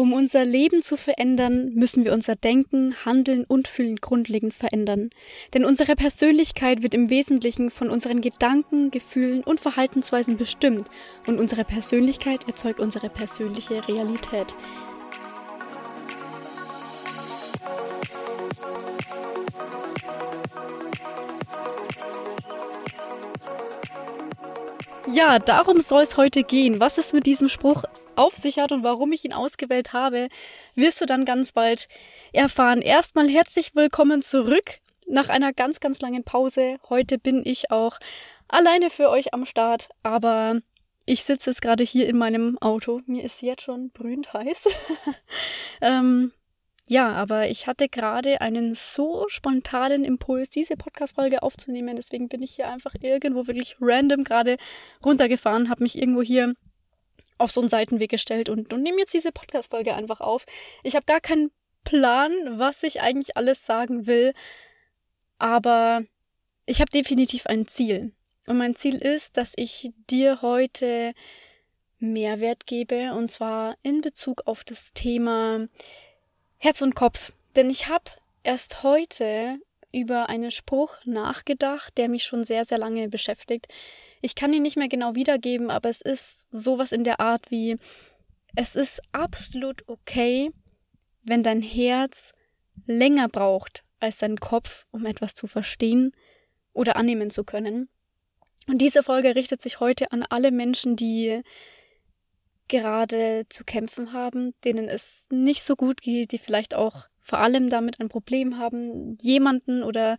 Um unser Leben zu verändern, müssen wir unser Denken, Handeln und Fühlen grundlegend verändern. Denn unsere Persönlichkeit wird im Wesentlichen von unseren Gedanken, Gefühlen und Verhaltensweisen bestimmt und unsere Persönlichkeit erzeugt unsere persönliche Realität. Ja, darum soll es heute gehen. Was es mit diesem Spruch auf sich hat und warum ich ihn ausgewählt habe, wirst du dann ganz bald erfahren. Erstmal herzlich willkommen zurück nach einer ganz, ganz langen Pause. Heute bin ich auch alleine für euch am Start, aber ich sitze jetzt gerade hier in meinem Auto. Mir ist jetzt schon brühend heiß. ähm, ja, aber ich hatte gerade einen so spontanen Impuls, diese Podcast-Folge aufzunehmen. Deswegen bin ich hier einfach irgendwo wirklich random gerade runtergefahren, habe mich irgendwo hier auf so einen Seitenweg gestellt und, und nehme jetzt diese Podcast-Folge einfach auf. Ich habe gar keinen Plan, was ich eigentlich alles sagen will, aber ich habe definitiv ein Ziel. Und mein Ziel ist, dass ich dir heute Mehrwert gebe, und zwar in Bezug auf das Thema Herz und Kopf. Denn ich habe erst heute über einen Spruch nachgedacht, der mich schon sehr, sehr lange beschäftigt. Ich kann ihn nicht mehr genau wiedergeben, aber es ist sowas in der Art wie, es ist absolut okay, wenn dein Herz länger braucht als dein Kopf, um etwas zu verstehen oder annehmen zu können. Und diese Folge richtet sich heute an alle Menschen, die gerade zu kämpfen haben, denen es nicht so gut geht, die vielleicht auch vor allem damit ein Problem haben, jemanden oder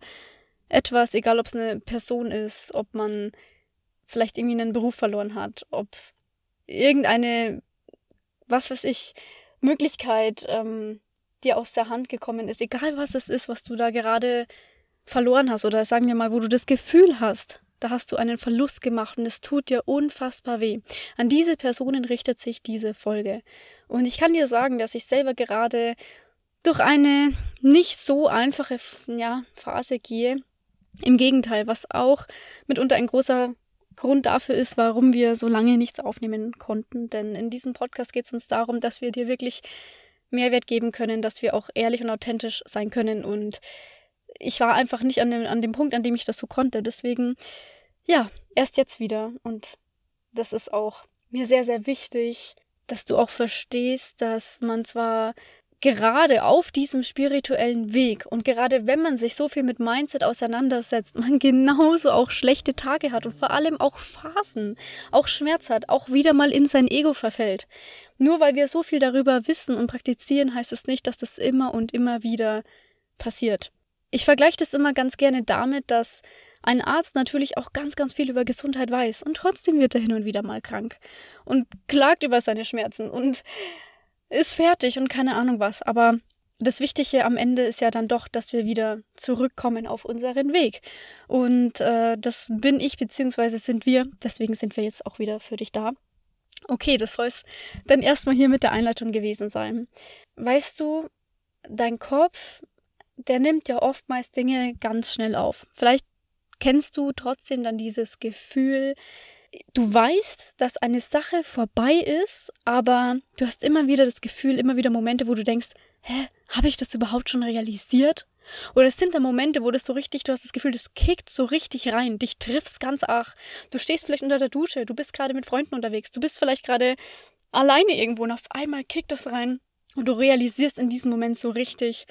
etwas, egal ob es eine Person ist, ob man vielleicht irgendwie einen Beruf verloren hat, ob irgendeine, was weiß ich, Möglichkeit ähm, dir aus der Hand gekommen ist, egal was es ist, was du da gerade verloren hast oder sagen wir mal, wo du das Gefühl hast, da hast du einen Verlust gemacht und es tut dir unfassbar weh. An diese Personen richtet sich diese Folge. Und ich kann dir sagen, dass ich selber gerade durch eine nicht so einfache ja, Phase gehe. Im Gegenteil, was auch mitunter ein großer Grund dafür ist, warum wir so lange nichts aufnehmen konnten. Denn in diesem Podcast geht es uns darum, dass wir dir wirklich Mehrwert geben können, dass wir auch ehrlich und authentisch sein können. Und ich war einfach nicht an dem, an dem Punkt, an dem ich das so konnte. Deswegen, ja, erst jetzt wieder. Und das ist auch mir sehr, sehr wichtig, dass du auch verstehst, dass man zwar gerade auf diesem spirituellen Weg und gerade wenn man sich so viel mit Mindset auseinandersetzt, man genauso auch schlechte Tage hat und vor allem auch Phasen, auch Schmerz hat, auch wieder mal in sein Ego verfällt. Nur weil wir so viel darüber wissen und praktizieren, heißt es nicht, dass das immer und immer wieder passiert. Ich vergleiche das immer ganz gerne damit, dass ein Arzt natürlich auch ganz, ganz viel über Gesundheit weiß und trotzdem wird er hin und wieder mal krank und klagt über seine Schmerzen und ist fertig und keine Ahnung was. Aber das Wichtige am Ende ist ja dann doch, dass wir wieder zurückkommen auf unseren Weg. Und äh, das bin ich, beziehungsweise sind wir. Deswegen sind wir jetzt auch wieder für dich da. Okay, das soll es dann erstmal hier mit der Einleitung gewesen sein. Weißt du, dein Kopf der nimmt ja oftmals Dinge ganz schnell auf. Vielleicht kennst du trotzdem dann dieses Gefühl, du weißt, dass eine Sache vorbei ist, aber du hast immer wieder das Gefühl, immer wieder Momente, wo du denkst, hä, habe ich das überhaupt schon realisiert? Oder es sind da Momente, wo das so richtig, du hast das Gefühl, das kickt so richtig rein, dich triffst ganz arg. Du stehst vielleicht unter der Dusche, du bist gerade mit Freunden unterwegs, du bist vielleicht gerade alleine irgendwo und auf einmal kickt das rein und du realisierst in diesem Moment so richtig,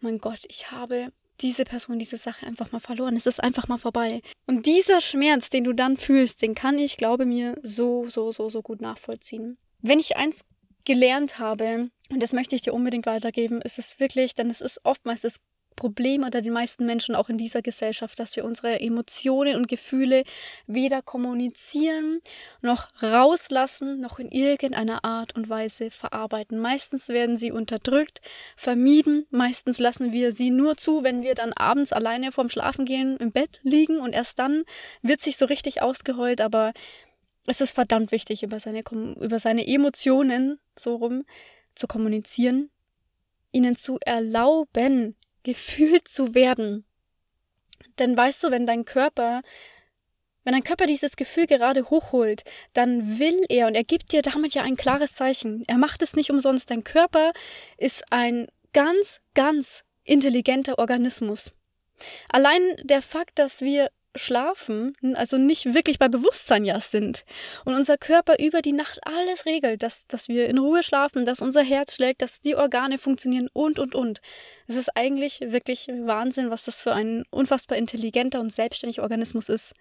mein Gott, ich habe diese Person, diese Sache einfach mal verloren. Es ist einfach mal vorbei. Und dieser Schmerz, den du dann fühlst, den kann ich, glaube mir, so, so, so, so gut nachvollziehen. Wenn ich eins gelernt habe, und das möchte ich dir unbedingt weitergeben, ist es wirklich, denn es ist oftmals das Problem unter den meisten Menschen auch in dieser Gesellschaft, dass wir unsere Emotionen und Gefühle weder kommunizieren noch rauslassen noch in irgendeiner Art und Weise verarbeiten. Meistens werden sie unterdrückt, vermieden, meistens lassen wir sie nur zu, wenn wir dann abends alleine vorm Schlafengehen im Bett liegen und erst dann wird sich so richtig ausgeheult, aber es ist verdammt wichtig, über seine, über seine Emotionen so rum zu kommunizieren, ihnen zu erlauben, gefühlt zu werden. Denn weißt du, wenn dein Körper Wenn dein Körper dieses Gefühl gerade hochholt, dann will er und er gibt dir damit ja ein klares Zeichen. Er macht es nicht umsonst. Dein Körper ist ein ganz, ganz intelligenter Organismus. Allein der Fakt, dass wir schlafen, also nicht wirklich bei Bewusstsein ja sind und unser Körper über die Nacht alles regelt, dass, dass wir in Ruhe schlafen, dass unser Herz schlägt, dass die Organe funktionieren und, und, und. Es ist eigentlich wirklich Wahnsinn, was das für ein unfassbar intelligenter und selbstständiger Organismus ist.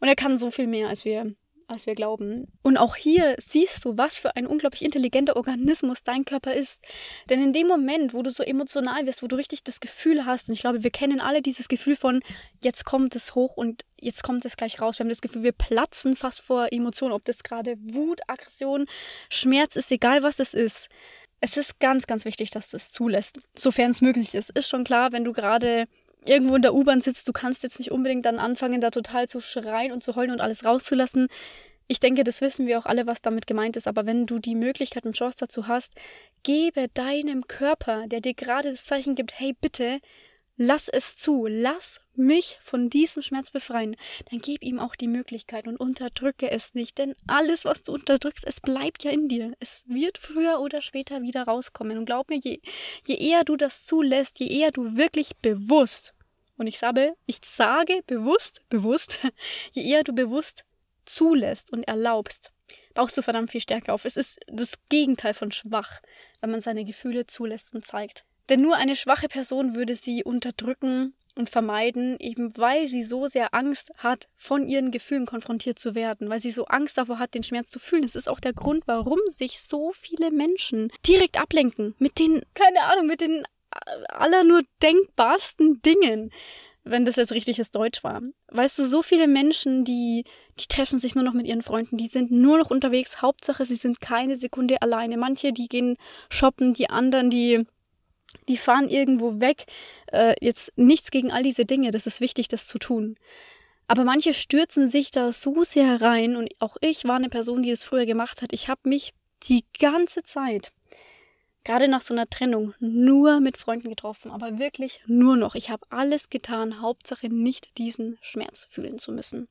Und er kann so viel mehr, als wir als wir glauben. Und auch hier siehst du, was für ein unglaublich intelligenter Organismus dein Körper ist. Denn in dem Moment, wo du so emotional wirst, wo du richtig das Gefühl hast, und ich glaube, wir kennen alle dieses Gefühl von, jetzt kommt es hoch und jetzt kommt es gleich raus. Wir haben das Gefühl, wir platzen fast vor Emotionen, ob das gerade Wut, Aggression, Schmerz ist, egal was es ist. Es ist ganz, ganz wichtig, dass du es zulässt, sofern es möglich ist. Ist schon klar, wenn du gerade irgendwo in der U-Bahn sitzt, du kannst jetzt nicht unbedingt dann anfangen, da total zu schreien und zu heulen und alles rauszulassen. Ich denke, das wissen wir auch alle, was damit gemeint ist, aber wenn du die Möglichkeit und Chance dazu hast, gebe deinem Körper, der dir gerade das Zeichen gibt, hey bitte, lass es zu, lass mich von diesem Schmerz befreien, dann gib ihm auch die Möglichkeit und unterdrücke es nicht, denn alles, was du unterdrückst, es bleibt ja in dir. Es wird früher oder später wieder rauskommen. Und glaub mir, je, je eher du das zulässt, je eher du wirklich bewusst, und ich sage, ich sage bewusst, bewusst, je eher du bewusst zulässt und erlaubst, baust du verdammt viel Stärke auf. Es ist das Gegenteil von schwach, wenn man seine Gefühle zulässt und zeigt. Denn nur eine schwache Person würde sie unterdrücken und vermeiden, eben weil sie so sehr Angst hat, von ihren Gefühlen konfrontiert zu werden, weil sie so Angst davor hat, den Schmerz zu fühlen. Das ist auch der Grund, warum sich so viele Menschen direkt ablenken mit den, keine Ahnung, mit den aller nur denkbarsten Dingen wenn das jetzt richtiges Deutsch war. Weißt du, so viele Menschen, die, die treffen sich nur noch mit ihren Freunden, die sind nur noch unterwegs. Hauptsache, sie sind keine Sekunde alleine. Manche, die gehen shoppen, die anderen, die, die fahren irgendwo weg. Äh, jetzt nichts gegen all diese Dinge, das ist wichtig, das zu tun. Aber manche stürzen sich da so sehr rein und auch ich war eine Person, die es früher gemacht hat. Ich habe mich die ganze Zeit gerade nach so einer Trennung nur mit Freunden getroffen, aber wirklich nur noch. Ich habe alles getan, Hauptsache nicht diesen Schmerz fühlen zu müssen.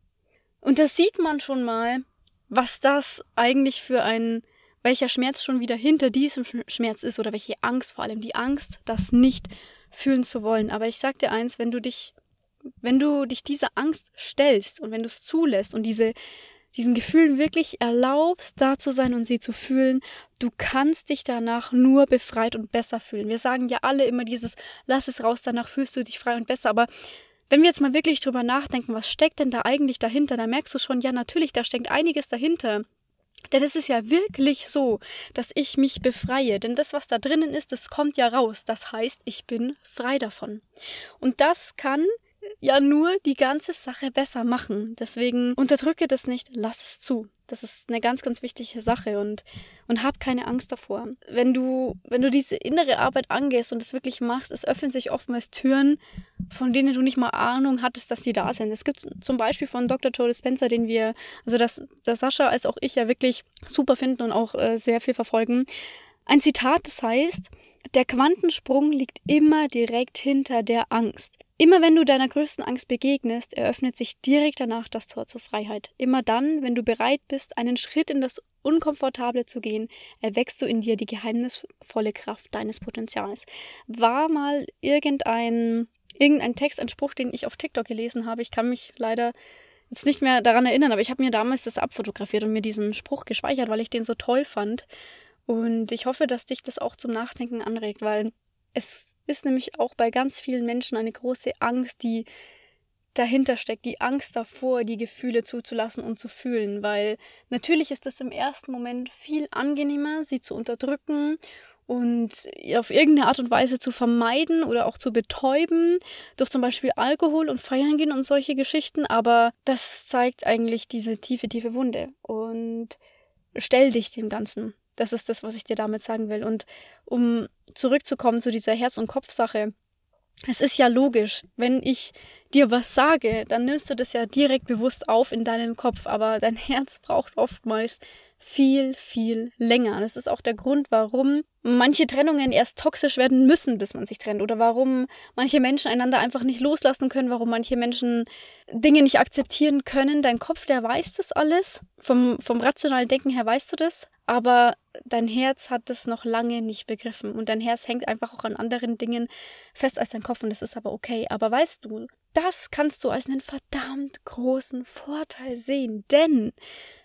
Und da sieht man schon mal, was das eigentlich für ein, welcher Schmerz schon wieder hinter diesem Schmerz ist oder welche Angst vor allem, die Angst, das nicht fühlen zu wollen. Aber ich sag dir eins, wenn du dich, wenn du dich dieser Angst stellst und wenn du es zulässt und diese diesen Gefühlen wirklich erlaubst, da zu sein und sie zu fühlen, du kannst dich danach nur befreit und besser fühlen. Wir sagen ja alle immer dieses, lass es raus, danach fühlst du dich frei und besser, aber wenn wir jetzt mal wirklich drüber nachdenken, was steckt denn da eigentlich dahinter, dann merkst du schon, ja, natürlich, da steckt einiges dahinter. Denn es ist ja wirklich so, dass ich mich befreie. Denn das, was da drinnen ist, das kommt ja raus. Das heißt, ich bin frei davon. Und das kann ja nur die ganze Sache besser machen. Deswegen unterdrücke das nicht, lass es zu. Das ist eine ganz, ganz wichtige Sache und, und hab keine Angst davor. Wenn du, wenn du diese innere Arbeit angehst und es wirklich machst, es öffnen sich oftmals Türen, von denen du nicht mal Ahnung hattest, dass sie da sind. Es gibt zum Beispiel von Dr. Joe Dispenza, den wir, also das, das Sascha als auch ich ja wirklich super finden und auch äh, sehr viel verfolgen. Ein Zitat, das heißt, der Quantensprung liegt immer direkt hinter der Angst. Immer wenn du deiner größten Angst begegnest, eröffnet sich direkt danach das Tor zur Freiheit. Immer dann, wenn du bereit bist, einen Schritt in das Unkomfortable zu gehen, erwächst du in dir die geheimnisvolle Kraft deines Potenzials. War mal irgendein, irgendein Text, ein Spruch, den ich auf TikTok gelesen habe. Ich kann mich leider jetzt nicht mehr daran erinnern, aber ich habe mir damals das abfotografiert und mir diesen Spruch gespeichert, weil ich den so toll fand. Und ich hoffe, dass dich das auch zum Nachdenken anregt, weil es ist nämlich auch bei ganz vielen Menschen eine große Angst, die dahinter steckt, die Angst davor, die Gefühle zuzulassen und zu fühlen, weil natürlich ist es im ersten Moment viel angenehmer, sie zu unterdrücken und auf irgendeine Art und Weise zu vermeiden oder auch zu betäuben, durch zum Beispiel Alkohol und Feiern gehen und solche Geschichten, aber das zeigt eigentlich diese tiefe, tiefe Wunde und stell dich dem Ganzen. Das ist das, was ich dir damit sagen will. Und um zurückzukommen zu dieser Herz- und Kopfsache, es ist ja logisch, wenn ich dir was sage, dann nimmst du das ja direkt bewusst auf in deinem Kopf, aber dein Herz braucht oftmals viel, viel länger. Das ist auch der Grund, warum manche Trennungen erst toxisch werden müssen, bis man sich trennt. Oder warum manche Menschen einander einfach nicht loslassen können, warum manche Menschen Dinge nicht akzeptieren können. Dein Kopf, der weiß das alles. Vom, vom rationalen Denken her weißt du das. Aber dein Herz hat das noch lange nicht begriffen. Und dein Herz hängt einfach auch an anderen Dingen fest als dein Kopf. Und das ist aber okay. Aber weißt du, das kannst du als einen verdammt großen Vorteil sehen. Denn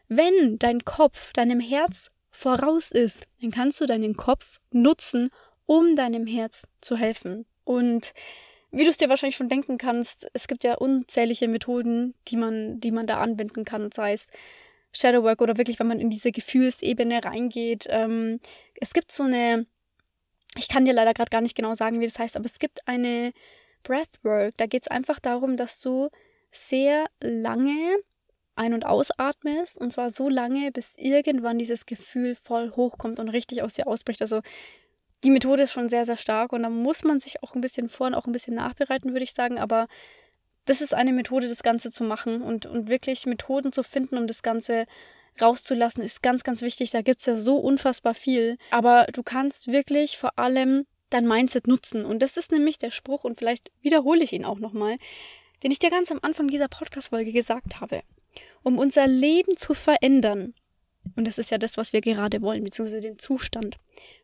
wenn dein Kopf deinem Herz voraus ist, dann kannst du deinen Kopf nutzen, um deinem Herz zu helfen. Und wie du es dir wahrscheinlich schon denken kannst, es gibt ja unzählige Methoden, die man, die man da anwenden kann, sei es Shadowwork oder wirklich, wenn man in diese Gefühlsebene reingeht. Ähm, es gibt so eine, ich kann dir leider gerade gar nicht genau sagen, wie das heißt, aber es gibt eine Breathwork. Da geht es einfach darum, dass du sehr lange ein- und ausatmest und zwar so lange, bis irgendwann dieses Gefühl voll hochkommt und richtig aus dir ausbricht. Also die Methode ist schon sehr, sehr stark und da muss man sich auch ein bisschen vor und auch ein bisschen nachbereiten, würde ich sagen. Aber das ist eine Methode, das Ganze zu machen und, und wirklich Methoden zu finden, um das Ganze rauszulassen, ist ganz, ganz wichtig. Da gibt es ja so unfassbar viel. Aber du kannst wirklich vor allem dein Mindset nutzen. Und das ist nämlich der Spruch, und vielleicht wiederhole ich ihn auch nochmal, den ich dir ganz am Anfang dieser Podcast-Folge gesagt habe. Um unser Leben zu verändern, und das ist ja das, was wir gerade wollen, beziehungsweise den Zustand,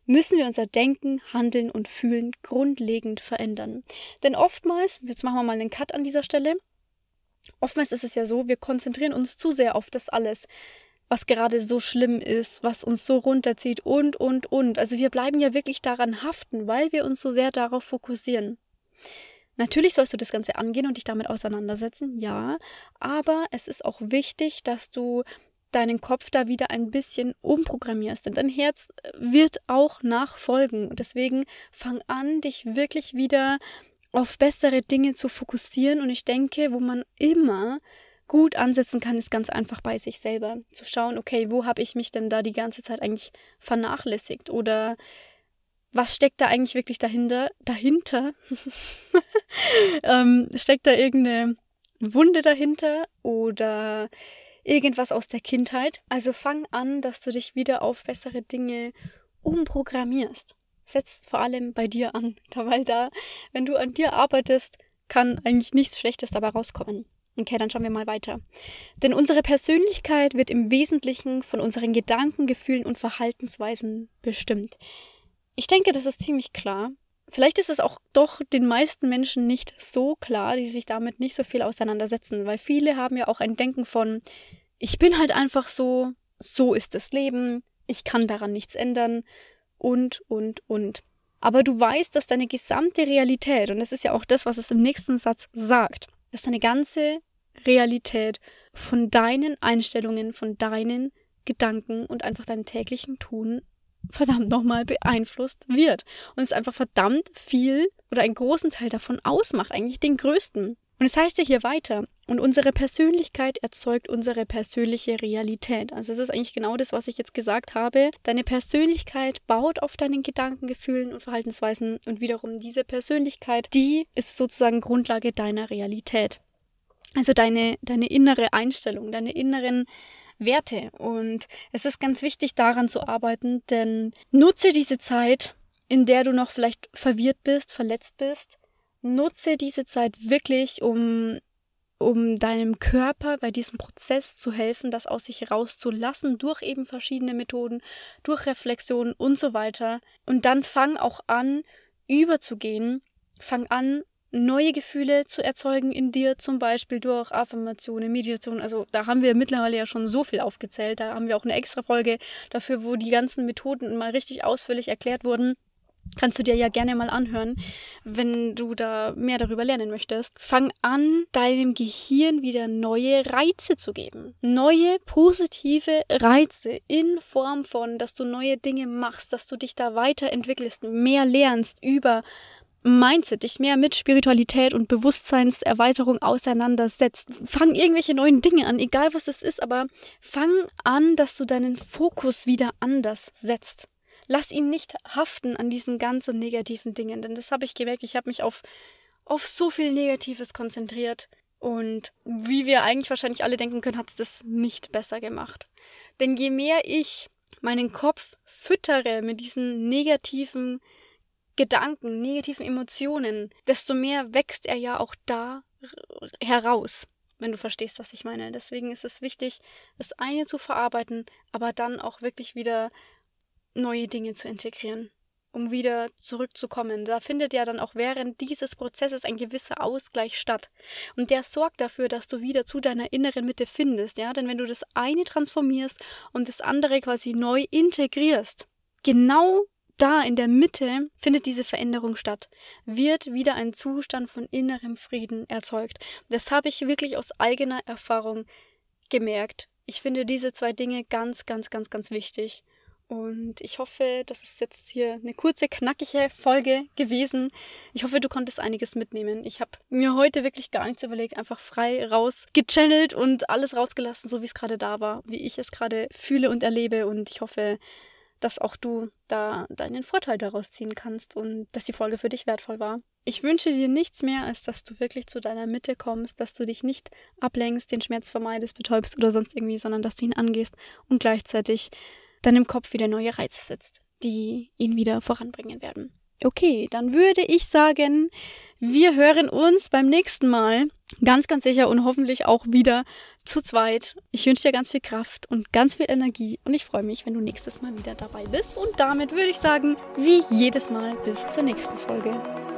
müssen wir unser Denken, Handeln und Fühlen grundlegend verändern. Denn oftmals, jetzt machen wir mal einen Cut an dieser Stelle, oftmals ist es ja so, wir konzentrieren uns zu sehr auf das alles, was gerade so schlimm ist, was uns so runterzieht und, und, und. Also wir bleiben ja wirklich daran haften, weil wir uns so sehr darauf fokussieren. Natürlich sollst du das Ganze angehen und dich damit auseinandersetzen, ja, aber es ist auch wichtig, dass du deinen Kopf da wieder ein bisschen umprogrammierst, denn dein Herz wird auch nachfolgen. Deswegen fang an, dich wirklich wieder auf bessere Dinge zu fokussieren. Und ich denke, wo man immer gut ansetzen kann, ist ganz einfach bei sich selber. Zu schauen, okay, wo habe ich mich denn da die ganze Zeit eigentlich vernachlässigt? Oder was steckt da eigentlich wirklich dahinter? Dahinter? Ähm, steckt da irgendeine Wunde dahinter? Oder irgendwas aus der Kindheit? Also fang an, dass du dich wieder auf bessere Dinge umprogrammierst. Setzt vor allem bei dir an, weil da, wenn du an dir arbeitest, kann eigentlich nichts Schlechtes dabei rauskommen. Okay, dann schauen wir mal weiter. Denn unsere Persönlichkeit wird im Wesentlichen von unseren Gedanken, Gefühlen und Verhaltensweisen bestimmt. Ich denke, das ist ziemlich klar. Vielleicht ist es auch doch den meisten Menschen nicht so klar, die sich damit nicht so viel auseinandersetzen, weil viele haben ja auch ein Denken von, ich bin halt einfach so, so ist das Leben, ich kann daran nichts ändern und, und, und. Aber du weißt, dass deine gesamte Realität, und das ist ja auch das, was es im nächsten Satz sagt, dass deine ganze Realität von deinen Einstellungen, von deinen Gedanken und einfach deinem täglichen Tun verdammt nochmal beeinflusst wird. Und es einfach verdammt viel oder einen großen Teil davon ausmacht, eigentlich den größten. Und es heißt ja hier weiter, und unsere Persönlichkeit erzeugt unsere persönliche Realität. Also es ist eigentlich genau das, was ich jetzt gesagt habe. Deine Persönlichkeit baut auf deinen Gedanken, Gefühlen und Verhaltensweisen und wiederum diese Persönlichkeit, die ist sozusagen Grundlage deiner Realität. Also deine, deine innere Einstellung, deine inneren Werte. Und es ist ganz wichtig, daran zu arbeiten, denn nutze diese Zeit, in der du noch vielleicht verwirrt bist, verletzt bist. Nutze diese Zeit wirklich, um, um deinem Körper bei diesem Prozess zu helfen, das aus sich rauszulassen, durch eben verschiedene Methoden, durch Reflexion und so weiter. Und dann fang auch an, überzugehen. Fang an, neue Gefühle zu erzeugen in dir, zum Beispiel durch Affirmationen, Meditation. Also da haben wir mittlerweile ja schon so viel aufgezählt. Da haben wir auch eine extra Folge dafür, wo die ganzen Methoden mal richtig ausführlich erklärt wurden. Kannst du dir ja gerne mal anhören, wenn du da mehr darüber lernen möchtest. Fang an, deinem Gehirn wieder neue Reize zu geben. Neue positive Reize in Form von, dass du neue Dinge machst, dass du dich da weiterentwickelst, mehr lernst über Mindset, dich mehr mit Spiritualität und Bewusstseinserweiterung auseinandersetzt. Fang irgendwelche neuen Dinge an, egal was es ist, aber fang an, dass du deinen Fokus wieder anders setzt. Lass ihn nicht haften an diesen ganzen negativen Dingen, denn das habe ich gemerkt. Ich habe mich auf, auf so viel Negatives konzentriert Und wie wir eigentlich wahrscheinlich alle denken können, hat es das nicht besser gemacht. Denn je mehr ich meinen Kopf füttere mit diesen negativen Gedanken, negativen Emotionen, desto mehr wächst er ja auch da heraus, wenn du verstehst, was ich meine. Deswegen ist es wichtig, das eine zu verarbeiten, aber dann auch wirklich wieder neue Dinge zu integrieren um wieder zurückzukommen. Da findet ja dann auch während dieses Prozesses ein gewisser Ausgleich statt. Und der sorgt dafür, dass du wieder zu deiner inneren Mitte findest, ja? Denn wenn du das eine transformierst und das andere quasi neu integrierst, genau da in der Mitte findet diese Veränderung statt, wird wieder ein Zustand von innerem Frieden erzeugt. Das habe ich wirklich aus eigener Erfahrung gemerkt. Ich finde diese zwei Dinge ganz, ganz, ganz, ganz wichtig. Und ich hoffe, das ist jetzt hier eine kurze, knackige Folge gewesen. Ich hoffe, du konntest einiges mitnehmen. Ich habe mir heute wirklich gar nichts überlegt, einfach frei raus gechannelt und alles rausgelassen, so wie es gerade da war, wie ich es gerade fühle und erlebe. Und ich hoffe, dass auch du da deinen Vorteil daraus ziehen kannst und dass die Folge für dich wertvoll war. Ich wünsche dir nichts mehr, als dass du wirklich zu deiner Mitte kommst, dass du dich nicht ablenkst, den Schmerz vermeidest, betäubst oder sonst irgendwie, sondern dass du ihn angehst und gleichzeitig deinem Kopf wieder neue Reize setzt, die ihn wieder voranbringen werden. Okay, dann würde ich sagen, wir hören uns beim nächsten Mal ganz, ganz sicher und hoffentlich auch wieder zu zweit. Ich wünsche dir ganz viel Kraft und ganz viel Energie und ich freue mich, wenn du nächstes Mal wieder dabei bist. Und damit würde ich sagen, wie jedes Mal bis zur nächsten Folge.